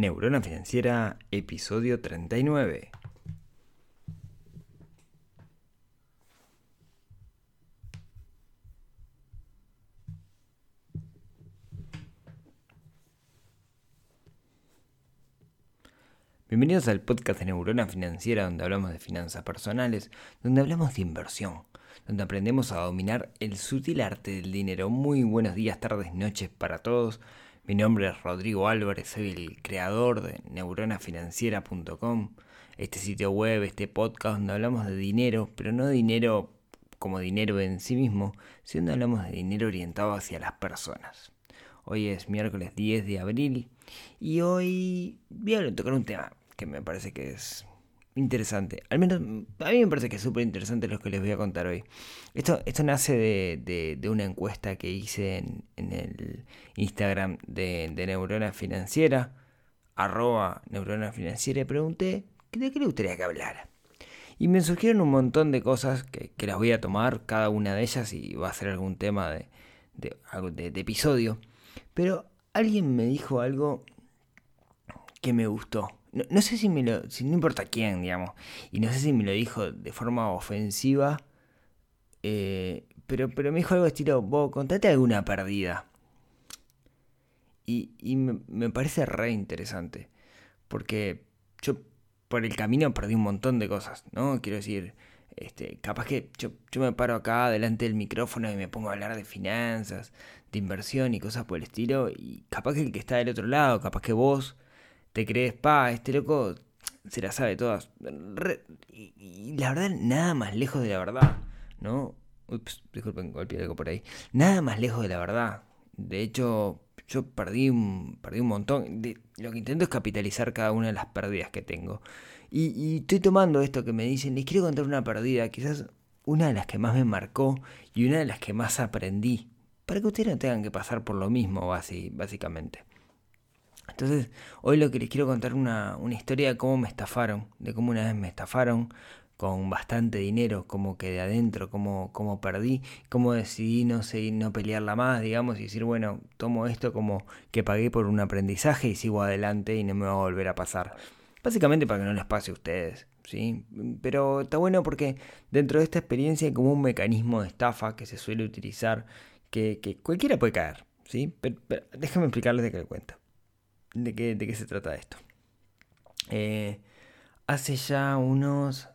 Neurona Financiera, episodio 39. Bienvenidos al podcast de Neurona Financiera donde hablamos de finanzas personales, donde hablamos de inversión, donde aprendemos a dominar el sutil arte del dinero. Muy buenos días, tardes, noches para todos. Mi nombre es Rodrigo Álvarez, soy el creador de neuronafinanciera.com, este sitio web, este podcast donde hablamos de dinero, pero no dinero como dinero en sí mismo, sino hablamos de dinero orientado hacia las personas. Hoy es miércoles 10 de abril y hoy voy a tocar un tema que me parece que es interesante. Al menos a mí me parece que es súper interesante lo que les voy a contar hoy. Esto, esto nace de, de, una encuesta que hice en, el Instagram de, de, Neurona Financiera, arroba Neurona Financiera, y pregunté de qué le gustaría que hablara. Y me surgieron un montón de cosas que, que, las voy a tomar, cada una de ellas, y va a ser algún tema de, de episodio. Pero alguien me dijo algo que me gustó no, sé si me lo. No importa quién, digamos. Y no sé si me lo dijo de forma ofensiva. Eh, pero, pero me dijo algo estilo: Vos, contate alguna perdida. Y, y me, me, parece re interesante. Porque yo por el camino perdí un montón de cosas, ¿no? Quiero decir, este, capaz que yo, yo me paro acá delante del micrófono y me pongo a hablar de finanzas, de inversión y cosas por el estilo. Y capaz que el que está del otro lado, capaz que vos te crees, pa, este loco se la sabe todas. y, la verdad, nada más lejos de la verdad, ¿no? Ups, disculpen, golpeé algo por ahí. Nada más lejos de la verdad. De hecho, yo perdí un, perdí un montón. De, lo que intento es capitalizar cada una de las pérdidas que tengo. Y, y estoy tomando esto que me dicen, les quiero contar una pérdida, quizás una de las que más me marcó y una de las que más aprendí. Para que ustedes no tengan que pasar por lo mismo, básicamente. Entonces, hoy lo que les quiero contar una, una historia de cómo me estafaron, de cómo una vez me estafaron con bastante dinero, como que de adentro, cómo, cómo perdí, cómo decidí no seguir, no pelearla más, digamos, y decir, bueno, tomo esto como que pagué por un aprendizaje y sigo adelante y no me va a volver a pasar. Básicamente para que no les pase a ustedes, ¿sí? Pero está bueno porque dentro de esta experiencia hay como un mecanismo de estafa que se suele utilizar que, que cualquiera puede caer, ¿sí? Pero, déjenme explicarles de qué le cuento de qué, de qué se trata esto. Eh, hace ya unos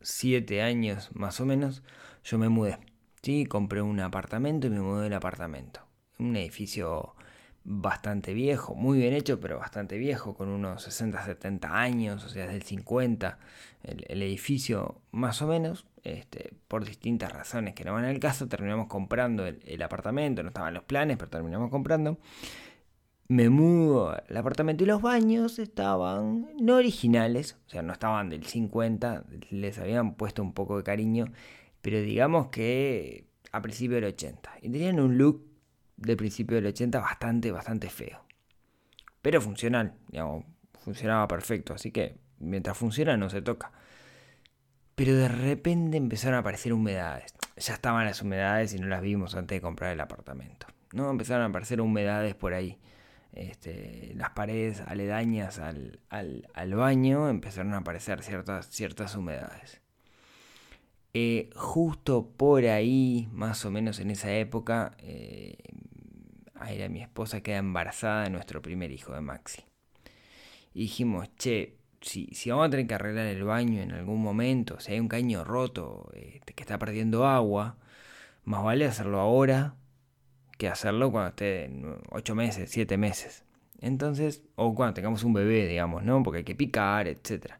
7 años más o menos yo me mudé. ¿sí? Compré un apartamento y me mudé del apartamento. Un edificio bastante viejo, muy bien hecho, pero bastante viejo, con unos 60, 70 años, o sea, del 50, el, edificio más o menos, este, por distintas razones que no van al caso, terminamos comprando el apartamento, no estaban los planes, pero terminamos comprando me mudo al apartamento y los baños estaban no originales, o sea, no estaban del 50, les habían puesto un poco de cariño, pero digamos que a principio del 80. Y tenían un look de principio del 80 bastante, bastante feo. Pero funcional, digamos, funcionaba perfecto, así que mientras funciona no se toca. Pero de repente empezaron a aparecer humedades. Ya estaban las humedades y no las vimos antes de comprar el apartamento. ¿no? Empezaron a aparecer humedades por ahí este, las paredes aledañas al, al, baño empezaron a aparecer ciertas, ciertas humedades. Eh, justo por ahí, más o menos en esa época, eh, era mi esposa queda embarazada de nuestro primer hijo, de Maxi. Y dijimos, che, si, si vamos a tener que arreglar el baño en algún momento, si hay un caño roto este, que está perdiendo agua, más vale hacerlo ahora que hacerlo cuando esté en 8 meses, 7 meses. Entonces, o cuando tengamos un bebé, digamos, ¿no? Porque hay que picar, etc.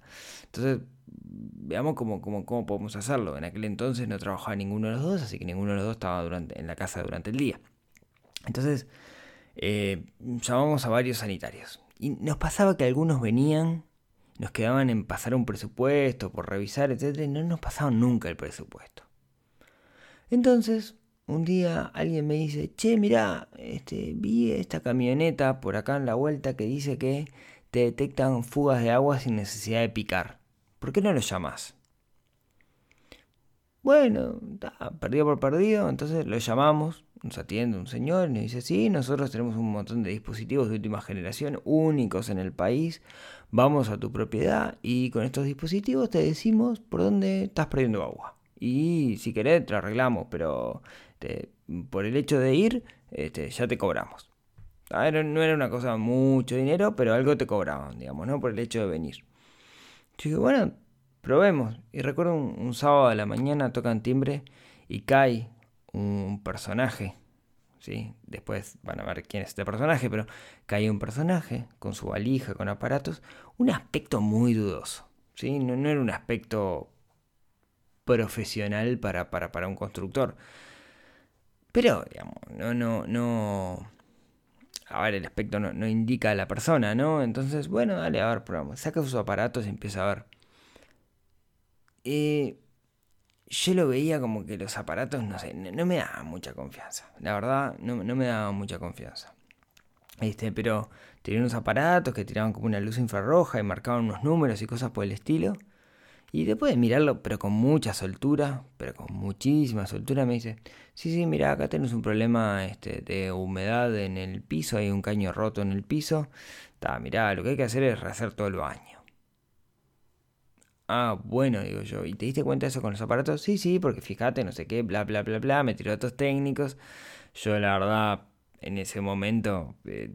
Entonces, veamos cómo, cómo, cómo podemos hacerlo. En aquel entonces no trabajaba ninguno de los dos, así que ninguno de los dos estaba durante, en la casa durante el día. Entonces, eh, llamamos a varios sanitarios. Y nos pasaba que algunos venían, nos quedaban en pasar un presupuesto, por revisar, etc. Y no nos pasaban nunca el presupuesto. Entonces, un día alguien me dice, che, mira, este, vi esta camioneta por acá en la vuelta que dice que te detectan fugas de agua sin necesidad de picar. ¿Por qué no lo llamas? bueno, perdido por perdido, entonces lo llamamos, nos atiende un señor y nos dice, sí, nosotros tenemos un montón de dispositivos de última generación, únicos en el país, vamos a tu propiedad y con estos dispositivos te decimos por dónde estás perdiendo agua. Y si querés, te lo arreglamos, pero por el hecho de ir, este, ya te cobramos. no era una cosa mucho dinero, pero algo te cobraban, digamos, ¿no? Por el hecho de venir. Yo dije, bueno, probemos. Y recuerdo un, sábado de la mañana tocan timbre y cae un personaje. ¿sí? Después van a ver quién es este personaje, pero cae un personaje con su valija, con aparatos. Un aspecto muy dudoso. ¿sí? No, no era un aspecto profesional para, para, para un constructor. Pero, digamos, no, no, no. A ver, el aspecto no, indica a la persona, ¿no? Entonces, bueno, dale, a ver, probamos. Saca sus aparatos y empieza a ver. Eh, yo lo veía como que los aparatos, no sé, no, me daban mucha confianza. La verdad, no, no me daban mucha confianza. Este, pero tenía unos aparatos que tiraban como una luz infrarroja y marcaban unos números y cosas por el estilo. Y después de mirarlo, pero con mucha soltura, pero con muchísima soltura, me dice, sí, sí, mira, acá tenemos un problema este, de humedad en el piso, hay un caño roto en el piso. Está, mira, lo que hay que hacer es rehacer todo el baño. Ah, bueno, digo yo, ¿y te diste cuenta de eso con los aparatos? Sí, sí, porque fíjate, no sé qué, bla, bla, bla, bla, me tiró datos técnicos. Yo la verdad, en ese momento, eh,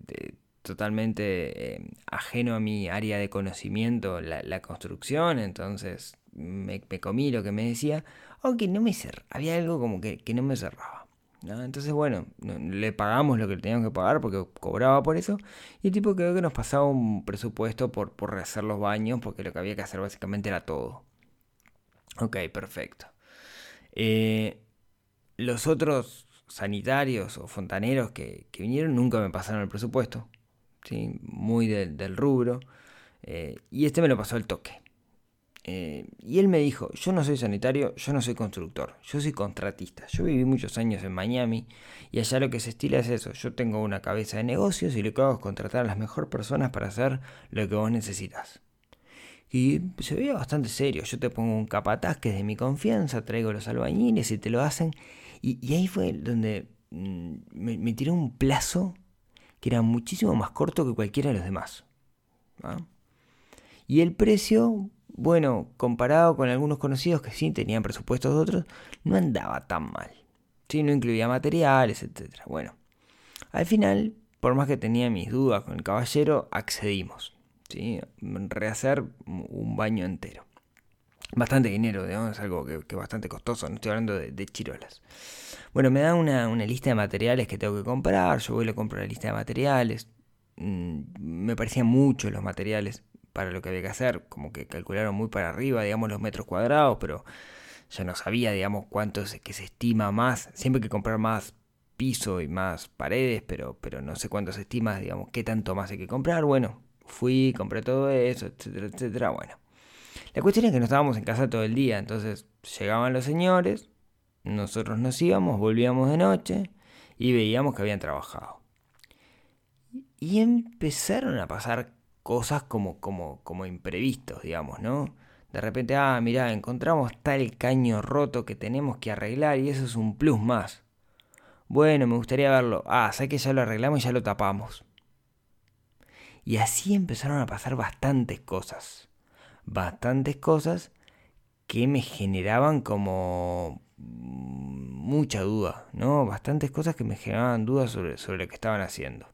totalmente eh, ajeno a mi área de conocimiento, la, construcción, entonces me, comí lo que me decía, aunque no me cerraba, había algo como que, no me cerraba. Entonces, bueno, le pagamos lo que teníamos que pagar porque cobraba por eso. Y el tipo creo que nos pasaba un presupuesto por, por rehacer los baños porque lo que había que hacer básicamente era todo. Ok, perfecto. Eh, los otros sanitarios o fontaneros que, que, vinieron nunca me pasaron el presupuesto muy del rubro. Eh, y este me lo pasó al toque. Eh, y él me dijo, yo no soy sanitario, yo no soy constructor, yo soy contratista. Yo viví muchos años en Miami y allá lo que se estila es eso. Yo tengo una cabeza de negocios y lo que hago es contratar a las mejores personas para hacer lo que vos necesitas. Y se veía bastante serio. Yo te pongo un capataz que es de mi confianza, traigo los albañiles y te lo hacen. Y, ahí fue donde mm, me, me tiró un plazo que era muchísimo más corto que cualquiera de los demás. Y el precio, bueno, comparado con algunos conocidos que sí tenían presupuestos de otros, no andaba tan mal. Sí, no incluía materiales, etc. Bueno, al final, por más que tenía mis dudas con el caballero, accedimos. ¿sí? Rehacer un baño entero. Bastante dinero, es algo que, es bastante costoso, no estoy hablando de chirolas. Bueno, me da una, lista de materiales que tengo que comprar, yo voy y le compro la lista de materiales. Mm, me parecían muchos los materiales para lo que había que hacer, como que calcularon muy para arriba, digamos, los metros cuadrados, pero yo no sabía, digamos, cuánto que se estima más. Siempre hay que comprar más piso y más paredes, pero, pero no sé cuánto se estima, digamos, qué tanto más hay que comprar. Bueno, fui, compré todo eso, etcétera, etcétera. Bueno, la cuestión es que no estábamos en casa todo el día, entonces llegaban los señores, nosotros nos íbamos, volvíamos de noche y veíamos que habían trabajado. Y empezaron a pasar cosas como, como, como imprevistos, digamos, ¿no? De repente, ah, mirá, encontramos tal caño roto que tenemos que arreglar y eso es un plus más. Bueno, me gustaría verlo. Ah, sé que ya lo arreglamos y ya lo tapamos. Y así empezaron a pasar bastantes cosas. Bastantes cosas que me generaban como mucha duda, ¿no? Bastantes cosas que me generaban dudas sobre, sobre lo que estaban haciendo.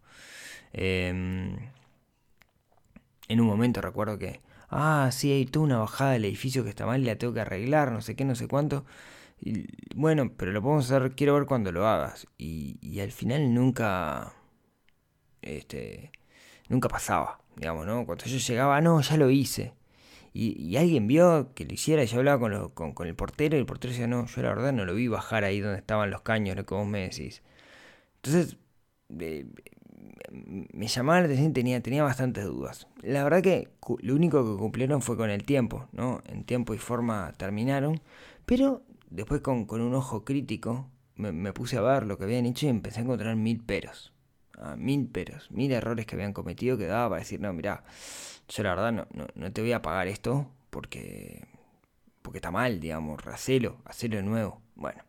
Em, en un momento recuerdo que, ah, sí, hay toda una bajada del edificio que está mal y la tengo que arreglar, no sé qué, no sé cuánto. Bueno, pero lo podemos hacer, quiero ver cuando lo hagas. Y, y al final nunca, este, nunca pasaba, digamos, ¿no? Cuando yo llegaba, no, ya lo hice. Y, alguien vio que lo hiciera y yo hablaba con, con, el portero y el portero decía, no, yo la verdad no lo vi bajar ahí donde estaban los caños, lo que vos me decís. Entonces, me llamaba la atención y tenía, tenía bastantes dudas. La verdad que lo único que cumplieron fue con el tiempo, ¿no? En tiempo y forma terminaron, pero después con, un ojo crítico me, puse a ver lo que habían hecho y empecé a encontrar mil peros. Ah, mil peros, mil errores que habían cometido que daba para decir, no, mira yo la verdad no, no, te voy a pagar esto porque, porque está mal, digamos, hacelo, hacelo de nuevo. Bueno.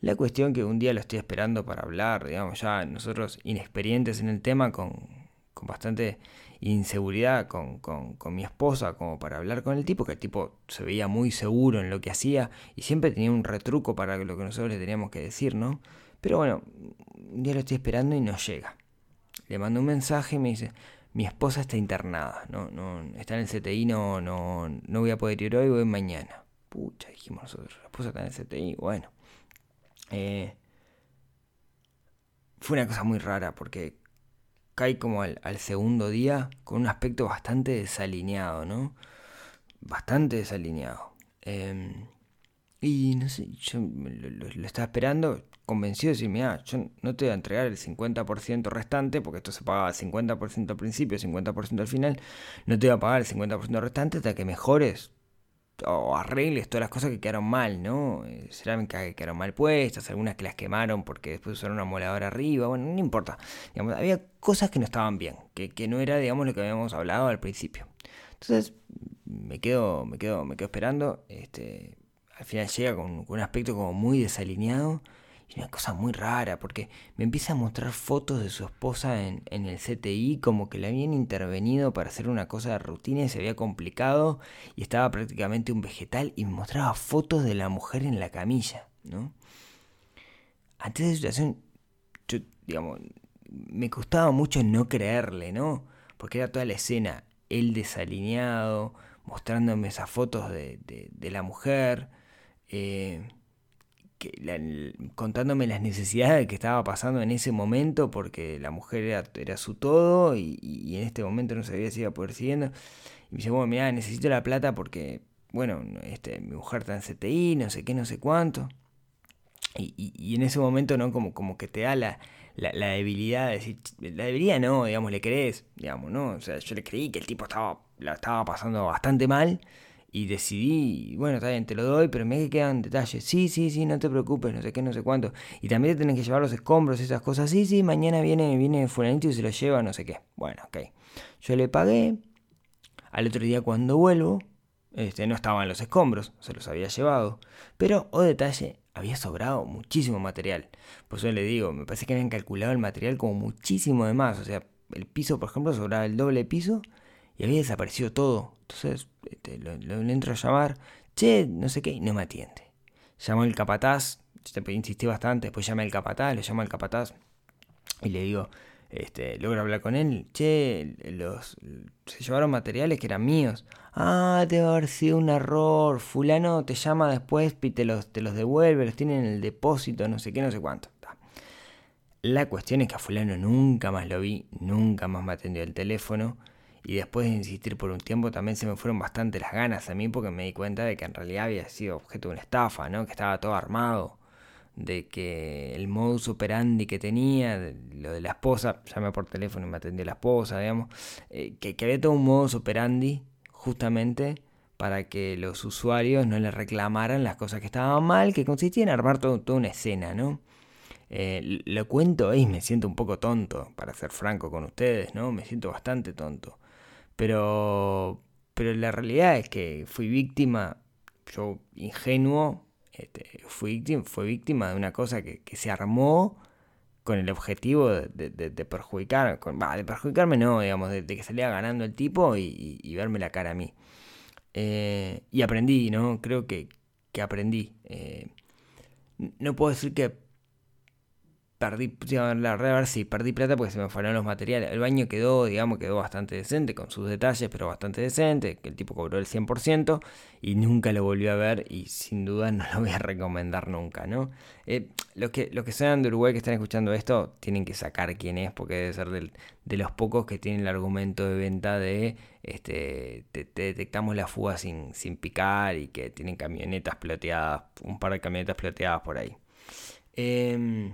La cuestión que un día lo estoy esperando para hablar, digamos, ya nosotros inexperientes en el tema, con, con bastante inseguridad con, con, con, mi esposa, como para hablar con el tipo, que el tipo se veía muy seguro en lo que hacía y siempre tenía un retruco para lo que nosotros le teníamos que decir, ¿no? Pero bueno, un día lo estoy esperando y no llega. Le mando un mensaje y me dice, mi esposa está internada, no, no, está en el CTI, no, no, no voy a poder ir hoy, voy mañana. Pucha, dijimos nosotros, la esposa está en el CTI, bueno. Eh, fue una cosa muy rara porque cae como al, segundo día con un aspecto bastante desalineado, ¿no? Bastante desalineado. Em, y no sé, yo lo, estaba esperando, convencido de decir, mira, yo no te voy a entregar el 50% restante, porque esto se pagaba 50% al principio, 50% al final, no te voy a pagar el 50% restante hasta que mejores o arregles todas las cosas que quedaron mal, ¿no? Eh, cerámica que quedaron mal puestas, algunas que las quemaron porque después usaron una moladora arriba, bueno, no importa. Digamos, había cosas que no estaban bien, que, que no era, digamos, lo que habíamos hablado al principio. Entonces, me quedo, me quedo, me quedo esperando. Este, al final llega con, con un aspecto como muy desalineado y una cosa muy rara, porque me empieza a mostrar fotos de su esposa en, en, el CTI, como que le habían intervenido para hacer una cosa de rutina y se había complicado y estaba prácticamente un vegetal y me mostraba fotos de la mujer en la camilla, ¿no? Ante esa situación, yo, digamos, me costaba mucho no creerle, ¿no? Porque era toda la escena, él desalineado, mostrándome esas fotos de, de, la mujer, eh, contándome las necesidades que estaba pasando en ese momento, porque la mujer era, su todo y, en este momento no sabía si iba a poder siguiendo. Y me dice, bueno, mira, necesito la plata porque, bueno, este, mi mujer está en CTI, no sé qué, no sé cuánto. Y, en ese momento, ¿no? Como, como que te da la, la, debilidad de decir, la debilidad no, digamos, le crees, digamos, ¿no? O sea, yo le creí que el tipo estaba, la estaba pasando bastante mal y decidí, bueno, está bien, te lo doy, pero me quedan detalles. Sí, sí, sí, no te preocupes, no sé qué, no sé cuánto. Y también te tienen que llevar los escombros, esas cosas. Sí, sí, mañana viene, viene fulanito y se lo lleva, no sé qué. Bueno, ok. Yo le pagué. Al otro día cuando vuelvo, este, no estaban los escombros, se los había llevado. Pero, o detalle, había sobrado muchísimo material. Por eso le digo, me parece que habían calculado el material como muchísimo de más. O sea, el piso, por ejemplo, sobraba el doble piso y había desaparecido todo. Entonces este, lo, entro a llamar, che, no sé qué, y no me atiende. Llamó el capataz, insistí bastante, después llamé al capataz, le llamo al capataz y le digo, este, logro hablar con él, che, los, se llevaron materiales que eran míos. Ah, debe haber sido un error, fulano te llama después y te los, te los devuelve, los tiene en el depósito, no sé qué, no sé cuánto. La cuestión es que a fulano nunca más lo vi, nunca más me atendió el teléfono y después de insistir por un tiempo también se me fueron bastante las ganas a mí porque me di cuenta de que en realidad había sido objeto de una estafa, ¿no? Que estaba todo armado, de que el modus operandi que tenía, lo de la esposa, llamé por teléfono y me atendió la esposa, digamos, eh, que, había todo un modus operandi justamente para que los usuarios no le reclamaran las cosas que estaban mal, que consistía en armar todo, toda una escena, ¿no? Eh, lo cuento y me siento un poco tonto, para ser franco con ustedes, ¿no? Me siento bastante tonto. Pero, pero la realidad es que fui víctima, yo ingenuo, este, fui, víctima, fui víctima de una cosa que, se armó con el objetivo de, de, perjudicar, con, de perjudicarme no, digamos, de, que salía ganando el tipo y, verme la cara a mí. Eh, y aprendí, ¿no? Creo que, que aprendí. Eh, no puedo decir que perdí, la verdad, a ver si perdí plata porque se me fueron los materiales. El baño quedó, digamos, quedó bastante decente, con sus detalles, pero bastante decente, que el tipo cobró el 100% y nunca lo volvió a ver y sin duda no lo voy a recomendar nunca, ¿no? Eh, los, que, los que sean de Uruguay que están escuchando esto, tienen que sacar quién es, porque debe ser de los pocos que tienen el argumento de venta de, este, te, detectamos la fuga sin, sin picar y que tienen camionetas ploteadas, un par de camionetas ploteadas por ahí. Eh,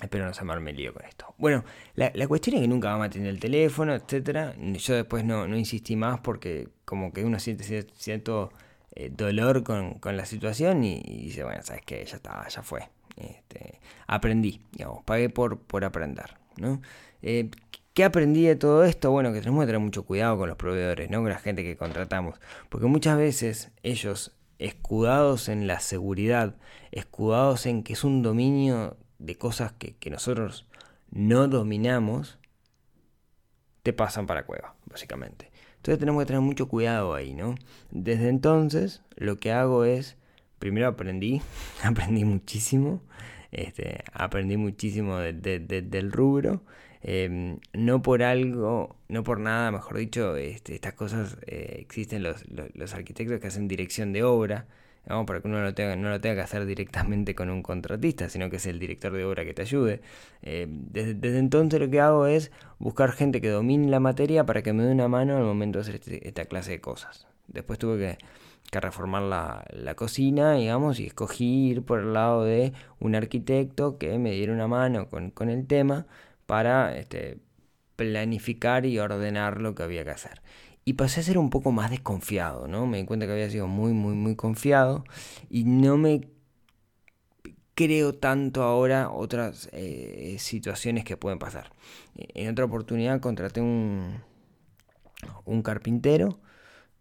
Espero no se me lío con esto. Bueno, la, cuestión es que nunca va a tener el teléfono, etcétera. Yo después no, no insistí más porque como que uno siente cierto eh, dolor con, la situación y, dice, bueno, sabes que ya está, ya fue. Este, aprendí, digamos, pagué por, por aprender. ¿no? Eh, ¿Qué aprendí de todo esto? Bueno, que tenemos que tener mucho cuidado con los proveedores, ¿no? Con la gente que contratamos. Porque muchas veces ellos, escudados en la seguridad, escudados en que es un dominio de cosas que, que nosotros no dominamos, te pasan para cueva, básicamente. Entonces tenemos que tener mucho cuidado ahí, ¿no? Desde entonces lo que hago es, primero aprendí, aprendí muchísimo, este, aprendí muchísimo del rubro. Em, no por algo, no por nada, mejor dicho, este, estas cosas eh, existen los, los, arquitectos que hacen dirección de obra, para que uno no, tenga, no lo tenga que hacer directamente con un contratista, sino que es el director de obra que te ayude. Eh, desde, entonces lo que hago es buscar gente que domine la materia para que me dé una mano al momento de hacer este, esta clase de cosas. Después tuve que, reformar la, cocina, digamos, y escogí ir por el lado de un arquitecto que me diera una mano con, con el tema para este, planificar y ordenar lo que había que hacer y pasé a ser un poco más desconfiado, ¿no? Me di cuenta que había sido muy, muy, muy confiado y no me creo tanto ahora otras eh, situaciones que pueden pasar. En otra oportunidad contraté un, un carpintero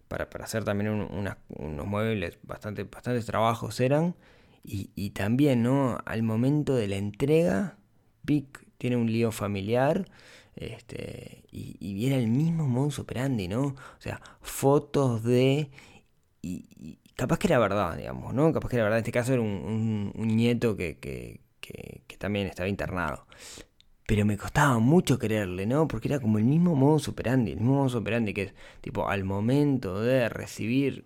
para, hacer también unos muebles, bastante, bastantes trabajos eran. Y, y, también, ¿no? Al momento de la entrega, PIC tiene un lío familiar este, y, y viene el mismo modus operandi, ¿no? O sea, fotos de... Y, capaz que era verdad, digamos, ¿no? Capaz que era verdad. En este caso era un, nieto que, que, también estaba internado. Pero me costaba mucho creerle, ¿no? Porque era como el mismo modus operandi, el mismo modus operandi que es, tipo, al momento de recibir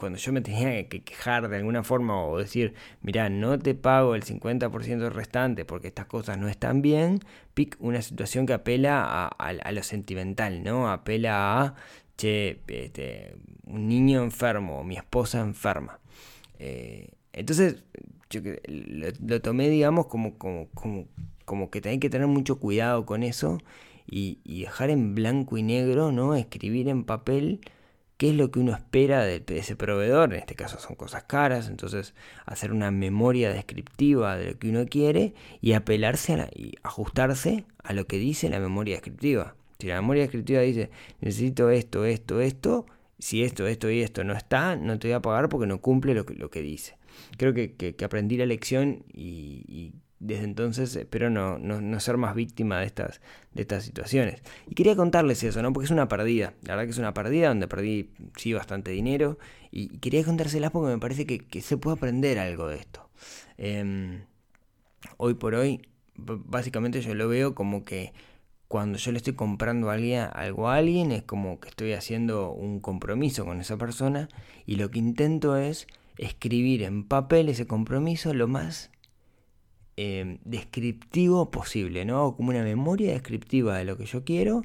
cuando yo me tenía que quejar de alguna forma o decir, mira, no te pago el 50% restante porque estas cosas no están bien, pic una situación que apela a, lo sentimental, ¿no? Apela a, che, este, un niño enfermo, mi esposa enferma. Eh, entonces, yo lo, tomé, digamos, como, como, como, como que hay que tener mucho cuidado con eso y, y dejar en blanco y negro, ¿no? Escribir en papel qué es lo que uno espera de, ese proveedor, en este caso son cosas caras, entonces hacer una memoria descriptiva de lo que uno quiere y apelarse a y ajustarse a lo que dice la memoria descriptiva. Si la memoria descriptiva dice necesito esto, esto, esto, si esto, esto y esto no está, no te voy a pagar porque no cumple lo que, lo que dice. Creo que, que, aprendí la lección y desde entonces espero no, no, ser más víctima de estas, de estas situaciones. Y quería contarles eso, ¿no? Porque es una pérdida. La verdad que es una pérdida donde perdí, sí, bastante dinero. Y, quería contárselas porque me parece que, se puede aprender algo de esto. Em, hoy por hoy, básicamente yo lo veo como que cuando yo le estoy comprando algo a alguien, es como que estoy haciendo un compromiso con esa persona. Y lo que intento es escribir en papel ese compromiso lo más Em, descriptivo posible, ¿no? Como una memoria descriptiva de lo que yo quiero.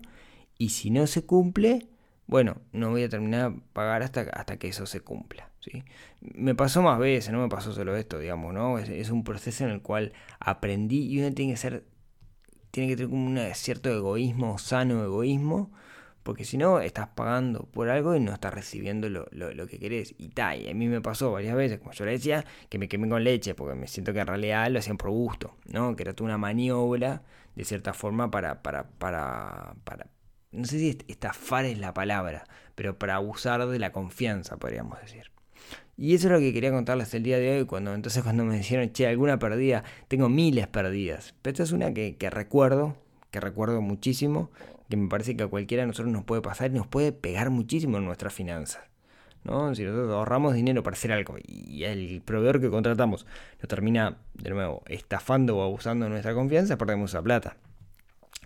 Y si no se cumple, bueno, no voy a terminar de pagar hasta, hasta que eso se cumpla. ¿sí? Me pasó más veces, no me pasó solo esto, digamos, ¿no? Es, un proceso en el cual aprendí y uno tiene que ser, tiene que tener como un cierto egoísmo, sano egoísmo, porque si no, estás pagando por algo y no estás recibiendo lo, que querés. Y tal, y a mí me pasó varias veces, como yo le decía, que me quemé con leche, porque me siento que en realidad lo hacían por gusto, ¿no? Que era toda una maniobra, de cierta forma, para, para, para, para, no sé si estafar es la palabra, pero para abusar de la confianza, podríamos decir. Y eso es lo que quería contarles el día de hoy, cuando entonces cuando me dijeron, che, alguna perdida, tengo miles perdidas. Pero esta es una que, que recuerdo, que recuerdo muchísimo, que me parece que a cualquiera de nosotros nos puede pasar y nos puede pegar muchísimo en nuestras finanzas. ¿no? Si nosotros ahorramos dinero para hacer algo y el proveedor que contratamos nos termina, de nuevo, estafando o abusando de nuestra confianza, perdemos esa plata.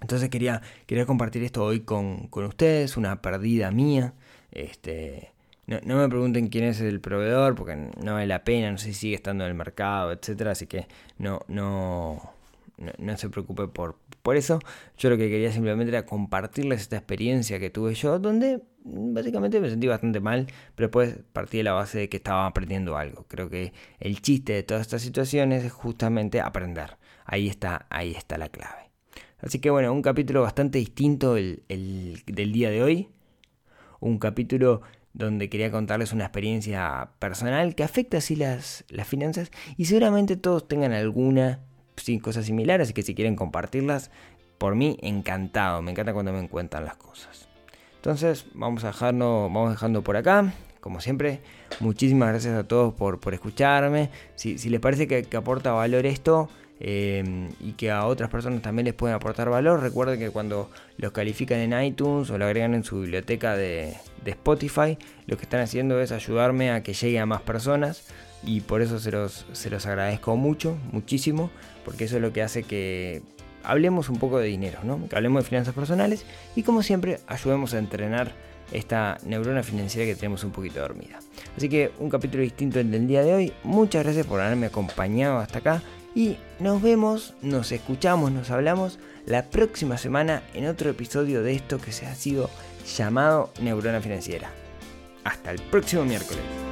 Entonces quería, quería compartir esto hoy con, con ustedes, una perdida mía. Este, no, no, me pregunten quién es el proveedor, porque no vale la pena, no sé si sigue estando en el mercado, etcétera, así que no, no, no, se preocupe por, por eso. Yo lo que quería simplemente era compartirles esta experiencia que tuve yo, donde básicamente me sentí bastante mal, pero después partí de la base de que estaba aprendiendo algo. Creo que el chiste de todas estas situaciones es justamente aprender. Ahí está, ahí está la clave. Así que bueno, un capítulo bastante distinto el, del día de hoy. Un capítulo donde quería contarles una experiencia personal que afecta así las, las finanzas y seguramente todos tengan alguna cosas similares, así que si quieren compartirlas, por mí, encantado. Me encanta cuando me encuentran las cosas. Entonces, vamos a dejarlo, vamos dejando por acá. Como siempre, muchísimas gracias a todos por, escucharme. Si, les parece que, aporta valor esto, eh, y que a otras personas también les pueden aportar valor. Recuerden que cuando los califican en iTunes o lo agregan en su biblioteca de, Spotify, lo que están haciendo es ayudarme a que llegue a más personas y por eso se los, se los agradezco mucho, muchísimo, porque eso es lo que hace que hablemos un poco de dinero, ¿no? que hablemos de finanzas personales y como siempre ayudemos a entrenar esta neurona financiera que tenemos un poquito dormida. Así que un capítulo distinto del día de hoy. Muchas gracias por haberme acompañado hasta acá. Y nos vemos, nos escuchamos, nos hablamos la próxima semana en otro episodio de esto que se ha sido llamado Neurona Financiera. Hasta el próximo miércoles.